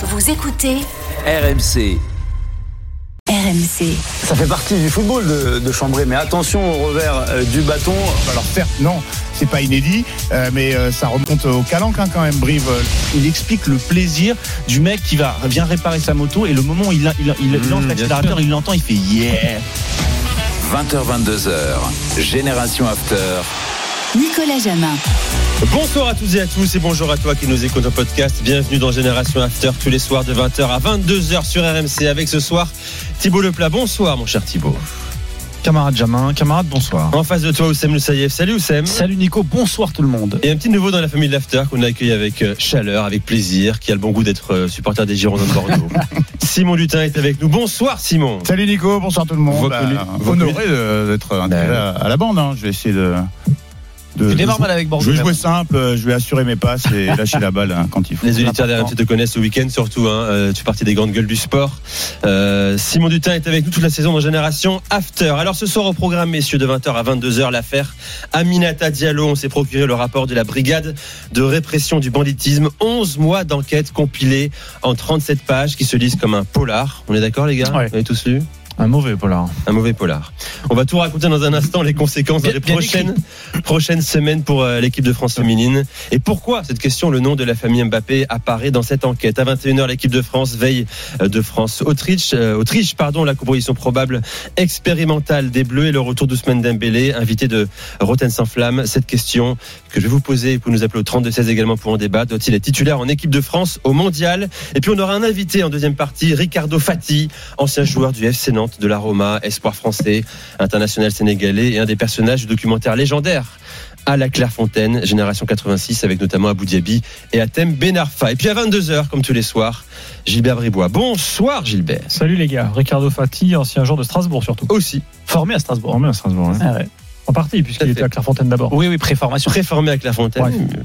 Vous écoutez RMC. RMC. Ça fait partie du football de, de chambrer, mais attention au revers euh, du bâton. Alors certes, non, c'est pas inédit, euh, mais euh, ça remonte au calanque hein, quand même, Brive. Il explique le plaisir du mec qui va vient réparer sa moto et le moment où il, il, il, il lance Mmh, l'accélérateur, il l'entend, il fait yeah. 20h, 22h. Génération After. Nicolas Jamin. Bonsoir à tous et à tous et bonjour à toi qui nous écoute en podcast. Bienvenue dans Génération After tous les soirs de 20h à 22h sur RMC avec ce soir Thibaut Leplat. Bonsoir mon cher Thibaut. Camarade Jamin, camarade, bonsoir. En face de toi Oussem Loussaïef. Salut Oussem. Salut Nico, bonsoir tout le monde. Et un petit nouveau dans la famille de l'After qu'on a accueilli avec euh, chaleur, avec plaisir, qui a le bon goût d'être euh, supporter des Girondins de Bordeaux. Simon Lutin est avec nous. Bonsoir Simon. Salut Nico, bonsoir tout le monde. Bah, honoré d'être intégré à, à la bande. hein. Je vais essayer de. De mal avec Bordeaux. Je vais jouer simple, euh, je vais assurer mes passes et lâcher la balle hein, quand il faut. Les auditeurs d'RMC te connaissent ce week-end surtout. Hein. Euh, tu fais partie des grandes gueules du sport. Euh, Simon Dutin est avec nous toute la saison dans Génération After. Alors ce soir au programme, messieurs, de 20h à 22h, l'affaire Aminata Diallo. On s'est procuré le rapport de la brigade de répression du banditisme. 11 mois d'enquête compilés en 37 pages qui se lisent comme un polar. On est d'accord les gars? Ouais. Vous avez tous lu? Un mauvais polar. un mauvais polar. On va tout raconter dans un instant, les conséquences Bien- bien prochaines, prochaines semaines pour euh, l'équipe de France féminine. Et pourquoi cette question, le nom de la famille Mbappé apparaît dans cette enquête? À 21h, l'équipe de France veille euh, de France-Autriche. Euh, Autriche, pardon, la composition probable expérimentale des Bleus et le retour d'Ousmane Dembélé, invité de Roten sans flamme. Cette question que je vais vous poser, vous nous appeler au 32-16 également pour en débattre. Doit-il être titulaire en équipe de France au mondial? Et puis on aura un invité en deuxième partie, Ricardo Fati, ancien joueur du FC Nantes, de la Roma, espoir français, international sénégalais et un des personnages du documentaire légendaire à la Clairefontaine, génération 86, avec notamment Abou Diaby et Atem Benarfa. Et puis à 22h, comme tous les soirs, Gilbert Bribois. Bonsoir Gilbert. Salut les gars, Ricardo Fati, ancien joueur de Strasbourg surtout. Aussi, Formé à Strasbourg. Formé à Strasbourg, Ah ouais. En partie, puisqu'il était à Clairefontaine d'abord. Oui, oui, préformation. préformé à Clairefontaine.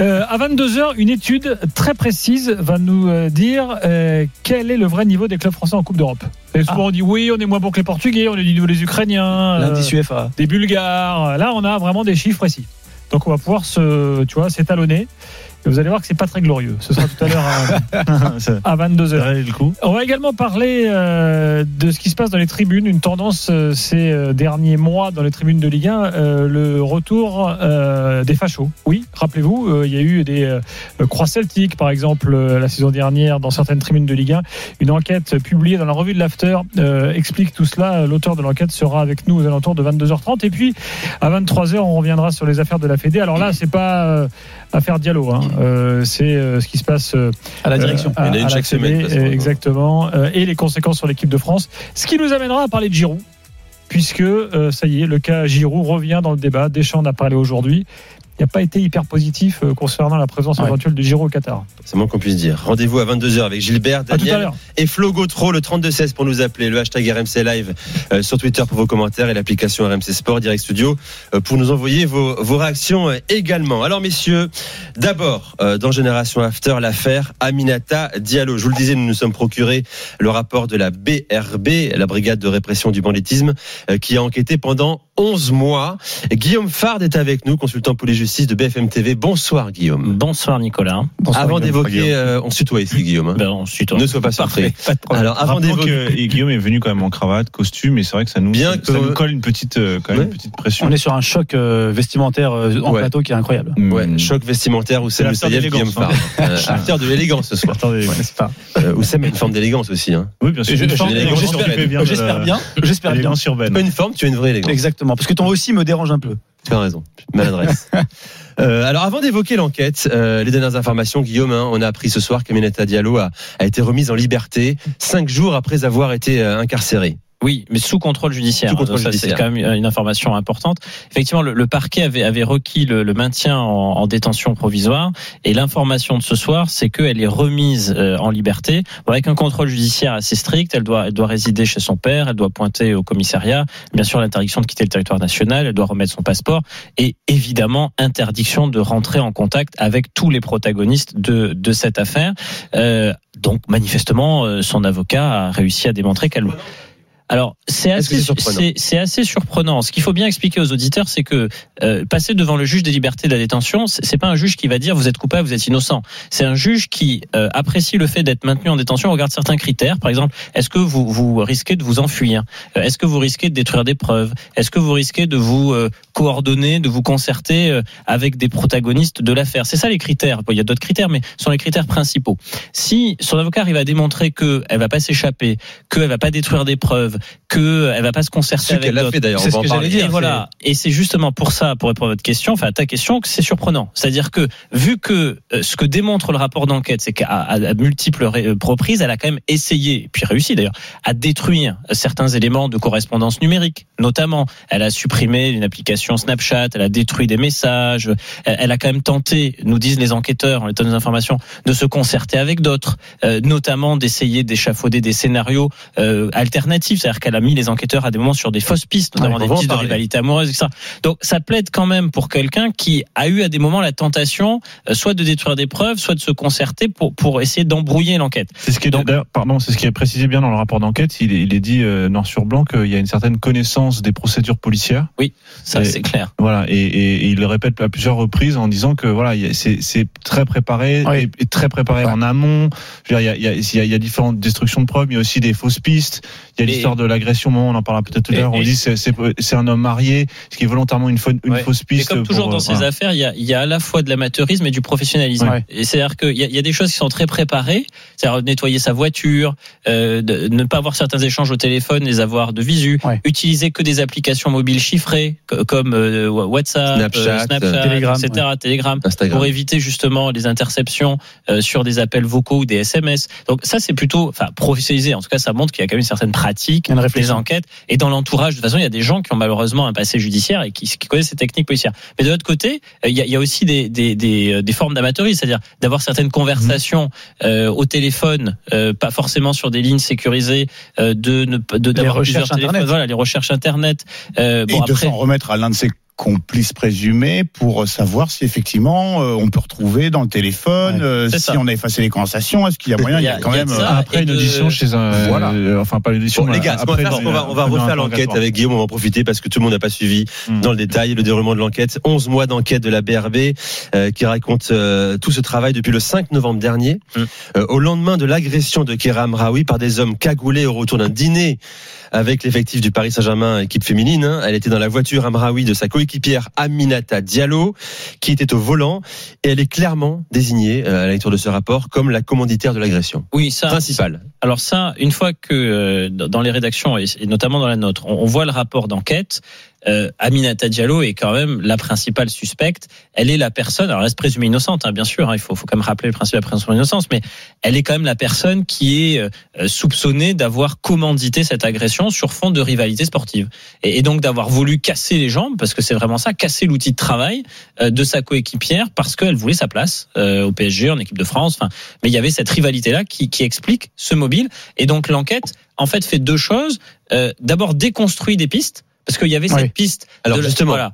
Euh, à 22h, une étude très précise va nous euh, dire euh, quel est le vrai niveau des clubs français en Coupe d'Europe. Et souvent on dit oui, on est moins bon que les Portugais, on est du niveau des Ukrainiens, euh, UFA. des Bulgares. Là, on a vraiment des chiffres précis. Donc on va pouvoir se, tu vois, s'étalonner. Vous allez voir que c'est pas très glorieux. Ce sera tout à l'heure à, à 22h. du coup. On va également parler euh, de ce qui se passe dans les tribunes, une tendance euh, ces euh, derniers mois dans les tribunes de Ligue 1, euh, le retour des fachos. Oui, rappelez-vous, il y a eu des croix celtiques, par exemple, la saison dernière dans certaines tribunes de Ligue 1. Une enquête publiée dans la revue de l'After explique tout cela. L'auteur de l'enquête sera avec nous aux alentours de 22h30. Et puis, à 23h, on reviendra sur les affaires de la Fédé. Alors là, c'est pas affaire Diallo, hein. Euh, c'est euh, ce qui se passe euh, À la direction. Il y en a à- une à chaque semaine, façon. exactement. et les conséquences sur l'équipe de France. Ce qui nous amènera à parler de Giroud, puisque ça y est, le cas Giroud revient dans le débat. Deschamps en a parlé aujourd'hui. Il n'a pas été hyper positif euh, concernant la présence Ouais. éventuelle de Giroud au Qatar. C'est moins qu'on puisse dire. Rendez-vous à 22h avec Gilbert, Daniel et Flo Gautreau, le 3216 pour nous appeler, le hashtag RMC Live euh, sur Twitter pour vos commentaires et l'application RMC Sport Direct Studio euh, pour nous envoyer vos, vos réactions euh, également. Alors messieurs, d'abord dans Génération After, l'affaire Aminata Diallo. Je vous le disais, nous nous sommes procurés le rapport de la BRB, la Brigade de répression du banditisme, qui a enquêté pendant 11 mois. Guillaume Fard est avec nous, consultant police-justice de BFM TV. Bonsoir Guillaume. Bonsoir Nicolas. Avant d'évoquer, euh, on se tutoie ici Guillaume. hein. Ben, on suit Ne sois pas surpris. Pas de problème. Alors avant d'évoquer... Guillaume est venu quand même en cravate, costume, et c'est vrai que ça nous, Bien ça que- nous colle une petite, euh, quand même Ouais. une petite pression. On est sur un choc euh, vestimentaire euh, en Ouais. plateau qui est incroyable. Ouais, Hum. choc vestimentaire Oussem C'est l'after Moussaïef, Guillaume Farr. Euh, Acteur de l'élégance ce soir. Attendez, C'est une forme d'élégance aussi. Hein. oui, bien sûr. J'espère- bien J'espère bien. Pas une forme, tu as une vraie élégance. Exactement. Parce que ton aussi me dérange un peu. Tu as raison. Maladresse. Euh, alors avant d'évoquer l'enquête, euh, les dernières informations, Guillaume, hein, on a appris ce soir qu'Aminata Diallo a, a été remise en liberté cinq jours après avoir été euh, incarcérée. Oui, mais sous contrôle judiciaire. Sous contrôle ça. C'est quand même une information importante. Effectivement, le, le parquet avait, avait requis le, le maintien en, en détention provisoire. Et l'information de ce soir, c'est qu'elle est remise euh, en liberté avec un contrôle judiciaire assez strict. Elle doit, elle doit résider chez son père. Elle doit pointer au commissariat. Bien sûr, l'interdiction de quitter le territoire national. Elle doit remettre son passeport. Et évidemment, interdiction de rentrer en contact avec tous les protagonistes de, de cette affaire. Euh, donc, manifestement, euh, son avocat a réussi à démontrer qu'elle Alors, c'est assez, surprenant assez. Ce qu'il faut bien expliquer aux auditeurs, c'est que euh, passer devant le juge des libertés de la détention, c'est pas un juge qui va dire vous êtes coupable, vous êtes innocent. C'est un juge qui euh, apprécie le fait d'être maintenu en détention, regarde certains critères. Par exemple, est-ce que vous, vous risquez de vous enfuir? Euh, Est-ce que vous risquez de détruire des preuves? Est-ce que vous risquez de vous euh, coordonner, de vous concerter euh, avec des protagonistes de l'affaire? C'est ça les critères. Bon, il y a d'autres critères, mais ce sont les critères principaux. Si son avocat arrive à démontrer qu'elle va pas s'échapper, qu'elle va pas détruire des preuves, of qu'elle va pas se concerter Ce avec d'autres, C'est on ce en que j'allais dire. et voilà. Et c'est justement pour ça, pour répondre à votre question, enfin à ta question, que c'est surprenant. C'est-à-dire que vu que euh, ce que démontre le rapport d'enquête, c'est qu'à à, à multiples euh, reprises, elle a quand même essayé, puis réussi d'ailleurs, à détruire certains éléments de correspondance numérique. Notamment, elle a supprimé une application Snapchat, elle a détruit des messages, elle, elle a quand même tenté, nous disent les enquêteurs, les donne des informations, de se concerter avec d'autres, euh, notamment d'essayer d'échafauder des scénarios euh, alternatifs. C'est-à-dire qu'elle a mis les enquêteurs à des moments sur des fausses pistes, notamment des pistes de rivalité amoureuse, etc. Donc ça plaide quand même pour quelqu'un qui a eu à des moments la tentation euh, soit de détruire des preuves, soit de se concerter pour, pour essayer d'embrouiller l'enquête. C'est ce qui est Donc- d'ailleurs, pardon, c'est ce qui est précisé bien dans le rapport d'enquête. Il est, il est dit euh, noir sur blanc qu'il y a une certaine connaissance des procédures policières. Ça, Et- c'est clair. Voilà, et, et- et il le répète à plusieurs reprises en disant que voilà, c'est très préparé, Oui. et, et très préparé Ouais. en amont. Je veux dire, il y a, il y, a, il y a- il y a différentes destructions de preuves, mais il y a aussi des fausses pistes. Il y a l'histoire de l'agression. On en parlera peut-être tout à l'heure. On dit c'est un homme marié, ce qui est volontairement une, fausse- une Ouais. fausse Et piste. comme toujours pour, dans euh, ces voilà. affaires, il y a, il y a à la fois de l'amateurisme et du professionnalisme. Ouais. Et c'est-à-dire qu'il y, a- il y a des choses qui sont très préparées, c'est-à-dire nettoyer sa voiture, euh, de, ne pas avoir certains échanges au téléphone, les avoir de visu, Ouais. utiliser que des applications mobiles chiffrées co- comme euh, WhatsApp, Snapchat, euh, Snapchat Telegram, etc., Telegram, Instagram. pour éviter justement les interceptions euh, sur des appels vocaux ou des SMS. Donc ça, c'est plutôt, enfin, professionnalisé. En tout cas, ça montre qu'il y a quand même une certaine pratique, une des réflexion. enquêtes. Et dans l'entourage, de toute façon, il y a des gens qui ont malheureusement un passé judiciaire et qui, qui connaissent ces techniques policières. Mais de l'autre côté, euh, il y a, il y a aussi des, des, des, euh, des formes d'amateurisme, c'est-à-dire d'avoir certaines conversations euh, au téléphone, euh, pas forcément sur des lignes sécurisées, euh, de ne pas- de d'avoir plusieurs recherches téléphones. Internet. Voilà, les recherches internet. Euh, Et bon de s'en remettre à l'un de ses complices présumés pour savoir si effectivement euh, on peut retrouver dans le téléphone, Ouais, euh, si ça. on a effacé les conversations, est-ce qu'il y a moyen, il y a, quand Il y a même... de euh, ça. Après une de- audition chez un, Voilà. euh, enfin pas une audition. Bon, les gars, qu'on va après, faire, qu'on va, on va refaire l'enquête avec Guillaume. On va en profiter parce que tout le monde n'a pas suivi Hmm. dans le détail le déroulement de l'enquête. 11 mois d'enquête de la BRB euh, qui raconte euh, tout ce travail depuis le 5 novembre dernier. Euh, au lendemain de l'agression de Kéram Raoui par des hommes cagoulés au retour d'un dîner avec l'effectif du Paris Saint-Germain, équipe féminine. hein. Elle était dans la voiture Amraoui de sa coéquipière Aminata Diallo, qui était au volant. Et elle est clairement désignée, euh, à la lecture de ce rapport, comme la commanditaire de l'agression. Oui, ça. Principale. Alors ça, une fois que euh, dans les rédactions et et notamment dans la nôtre, on, on voit le rapport d'enquête. Euh, Aminata Diallo est quand même la principale suspecte. Elle est la personne, alors elle reste présumée innocente, hein, bien sûr. hein, il faut, faut quand même rappeler le principe de la présomption d'innocence, mais elle est quand même la personne qui est euh, soupçonnée d'avoir commandité cette agression sur fond de rivalité sportive et, et donc d'avoir voulu casser les jambes, parce que c'est vraiment ça, casser l'outil de travail euh, de sa coéquipière parce qu'elle voulait sa place euh, au PSG, en équipe de France. Enfin, mais il y avait cette rivalité-là qui, qui explique ce mobile. Et donc l'enquête, en fait, fait deux choses. Euh, D'abord, déconstruit des pistes, parce qu'il y avait cette piste Alors de, la- justement, voilà,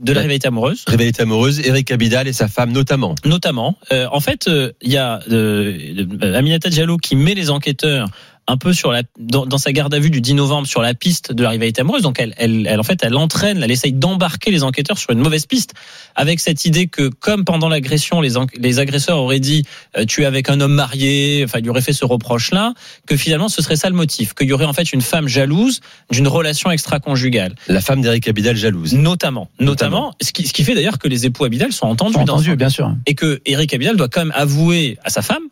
de la rivalité amoureuse. rivalité amoureuse, Eric Abidal et sa femme notamment. Notamment, euh, en fait, euh, il y a euh, Aminata Diallo qui met les enquêteurs un peu sur la dans, dans sa garde à vue du 10 novembre sur la piste de la rivalité amoureuse. Donc elle, elle, elle en fait, elle entraîne, elle essaye d'embarquer les enquêteurs sur une mauvaise piste, avec cette idée que comme pendant l'agression, les, les agresseurs auraient dit euh, tu es avec un homme marié, enfin il y aurait fait ce reproche-là, que finalement ce serait ça le motif, qu'il y aurait en fait une femme jalouse d'une relation extra-conjugale. La femme d'Eric Abidal jalouse. Notamment, notamment, ce qui, ce qui fait d'ailleurs que les époux Abidal sont entendus Sont dans entendus, ce- bien sûr. et que Eric Abidal doit quand même avouer à sa femme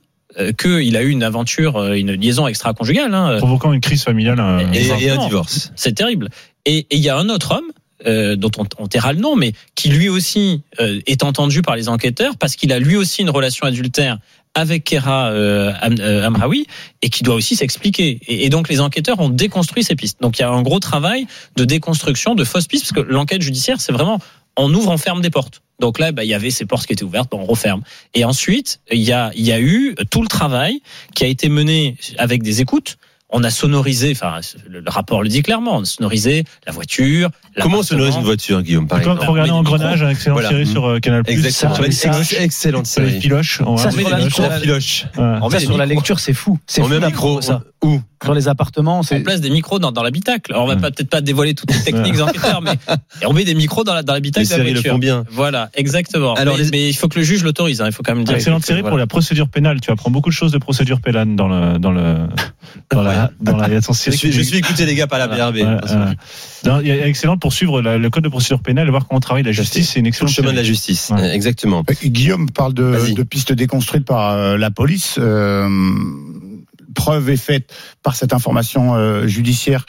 qu'il a eu une aventure, euh, une liaison extra-conjugale. Hein. provoquant une crise familiale. euh, Et- Et, et un divorce. C'est terrible. Et et il y a un autre homme. euh, dont on, on taira le nom, mais qui lui aussi euh, est entendu par les enquêteurs parce qu'il a lui aussi une relation adultère avec Kera euh, euh, Amraoui et qui doit aussi s'expliquer. Et, et donc les enquêteurs ont déconstruit ces pistes. Donc il y a un gros travail de déconstruction de fausses pistes parce que l'enquête judiciaire c'est vraiment on ouvre, on ferme des portes. Donc là, bah, il y avait ces portes qui étaient ouvertes, bah, on referme. Et ensuite, il y a, il y a eu tout le travail qui a été mené avec des écoutes. On a sonorisé, enfin, le le rapport le dit clairement, on a sonorisé la voiture. Comment l'appartement. sonorise une voiture, Guillaume, par exemple faut regarder Engrenage, un excellent Voilà. série sur euh, Canal+. Exactement. Ça, ça, ex- excellente série. filoches. on Ça, va- sur la filoche. Ouais. On Ça, sur la lecture, c'est fou. C'est On fou met un d'apprendre micro. ça. Où Sur les appartements, On place des micros dans, dans l'habitacle. Alors on va pas- peut-être pas dévoiler toutes les techniques enquêteurs, mais on met des micros dans la- dans Les l'habitacle de la séries le voiture. font bien. Voilà, exactement. Alors, mais, les- mais il faut que le juge l'autorise. hein, il faut quand même dire. Excellente série voilà. pour la procédure pénale. Tu apprends beaucoup de choses de procédure pénale dans le dans le dans la dans la. Je série suis, qui- je suis écouté les gars par la Voilà. BRB. Y a excellente pour suivre la- le code de procédure pénale et voir comment travaille la justice. C'est une Tout le excellente chemin de la série. justice. Ouais. Exactement. Euh, Guillaume parle de pistes déconstruites par euh, la police. Euh, preuve est faite par cette information euh, judiciaire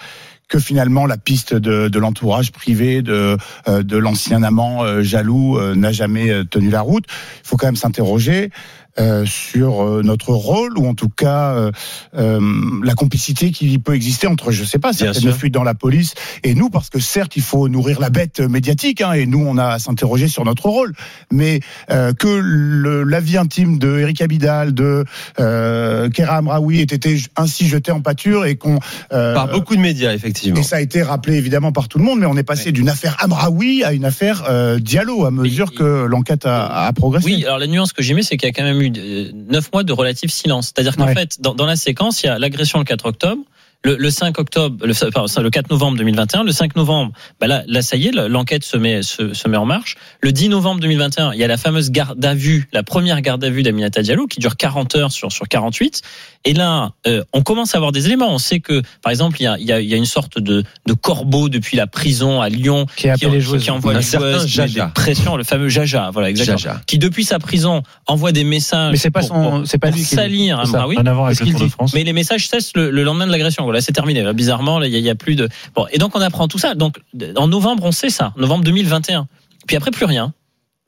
que finalement la piste de, l'entourage privé de, euh, l'ancien amant euh, jaloux n'a jamais tenu la route. Il faut quand même s'interroger euh, sur euh, notre rôle ou en tout cas euh, euh, la complicité qui peut exister entre, je sais pas, certaines fuites dans la police et nous, parce que certes, il faut nourrir la bête médiatique, hein, et nous, on a à s'interroger sur notre rôle, mais euh, que le- la vie intime de Eric Abidal, de euh, Kera Amraoui ait été ainsi jetée en pâture et qu'on euh, Par beaucoup de médias, effectivement. et ça a été rappelé évidemment par tout le monde, mais on est passé d'une affaire Amraoui à une affaire euh, Diallo à mesure que l'enquête a, a progressé. Oui, alors la nuance que mets, c'est qu'il y a quand même eu euh, neuf mois de relatif silence. C'est-à-dire qu'en Ouais. fait, dans, dans la séquence, il y a l'agression le 4 octobre. Le, le 5 octobre, le, pardon, le 4 novembre 2021, le 5 novembre, bah là, là ça y est, l'enquête se met, se, se met en marche. Le 10 novembre 2021, il y a la fameuse garde à vue, la première garde à vue d'Aminata Diallo, qui dure 40 heures sur, sur 48. Et là, euh, on commence à avoir des éléments. On sait que, par exemple, il y a, il y a, il y a une sorte de, de corbeau depuis la prison à Lyon Qui qui, les qui, joueuses. qui envoie Un les certain joueuses, des- pressions, le fameux Jaja, voilà exactement, Jaja. qui depuis sa prison envoie des messages. Mais c'est pas pour- son- c'est pas pour lui qui- salir ça. Amraoui. En avant avec le Tour de France. Mais les messages cessent le, le lendemain de l'agression. Voilà, c'est terminé. Là, bizarrement, il y, a- il y a plus de. Bon, et donc on apprend tout ça. Donc en novembre, on sait ça. Novembre 2021. Puis après, plus rien.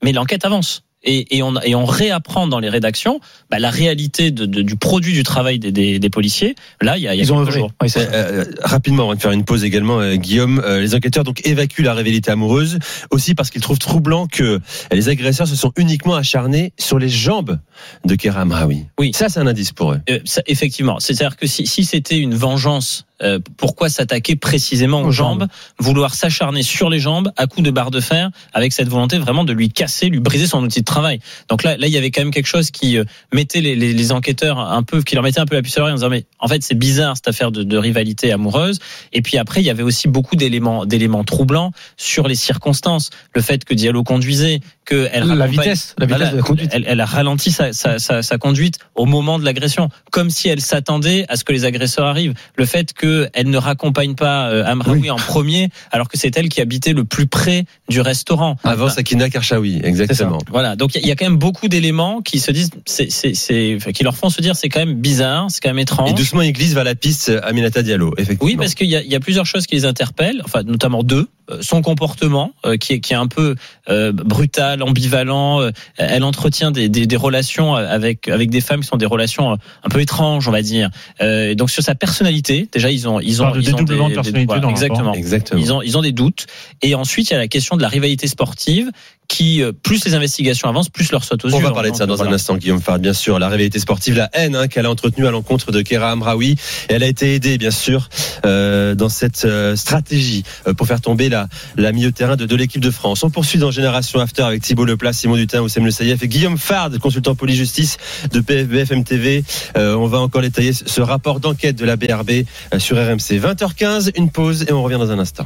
Mais l'enquête avance. Et, et, on, et on réapprend dans les rédactions bah, la réalité de, de- du produit du travail des, des, des policiers. Là, il y a, il y a Ils ont œuvré. Oui, ça. Euh, rapidement, on va faire une pause également, euh, Guillaume. Euh, les enquêteurs donc évacuent la rivalité amoureuse, aussi parce qu'ils trouvent troublant que les agresseurs se sont uniquement acharnés sur les jambes de Kera Amraoui. Oui. ça c'est un indice pour eux. Euh, ça, effectivement, c'est-à-dire que si, si c'était une vengeance, euh, pourquoi s'attaquer précisément aux, Aux jambes, jambes. vouloir s'acharner sur les jambes à coups de barre de fer, avec cette volonté vraiment de lui casser, lui briser son outil de travail. Donc là, là, il y avait quand même quelque chose qui euh, mettait les, les, les enquêteurs un peu, qui leur mettait un peu la puce à l'oreille en disant mais en fait c'est bizarre cette affaire de, de rivalité amoureuse. Et puis après, il y avait aussi beaucoup d'éléments, d'éléments troublants sur les circonstances, le fait que Diallo conduisait, que elle La vitesse, la vitesse voilà, de la conduite. Elle, elle a ralenti sa, sa, sa, sa conduite au moment de l'agression, comme si elle s'attendait à ce que les agresseurs arrivent. Le fait qu'elle ne raccompagne pas euh, Amraoui en premier, alors que c'est elle qui habitait le plus près du restaurant. Avant Enfin, Sakina Karchaoui, exactement. voilà, donc il y a quand même beaucoup d'éléments qui se disent, c'est, c'est, c'est, enfin, qui leur font se dire, c'est quand même bizarre, c'est quand même étrange. Et doucement, ils glissent vers la piste Aminata Diallo, effectivement. Oui, parce qu'il y y a plusieurs choses qui les interpellent, enfin notamment deux. Euh, Son comportement, euh, qui, est, qui est un peu euh, brutal, ambivalent. euh, elle entretient des, des, des relations avec avec des femmes qui sont des relations euh, un peu étranges, on va dire. Euh, donc sur sa personnalité, déjà ils ont ils ont ils des- de personnalité voilà, dans le exactement. Exactement. Ils ont ils ont des doutes. Et ensuite il y a la question de la rivalité sportive qui euh, plus les investigations avancent, plus leur saute aux On yeux. va parler de ça dans un instant, Guillaume Fard, bien sûr. La rivalité sportive, la haine hein, qu'elle a entretenue à l'encontre de Kera Amraoui. Elle a été aidée, bien sûr, euh, dans cette euh, stratégie euh, pour faire tomber la, la milieu de terrain de, de l'équipe de France. On poursuit dans Génération After avec Thibaut Leplat, Simon Dutin, Oussem Le Saïef et Guillaume Fard, consultant police-justice de PFBF MTV. Euh, on va encore détailler ce rapport d'enquête de la BRB euh, sur RMC. 20h15, une pause et on revient dans un instant.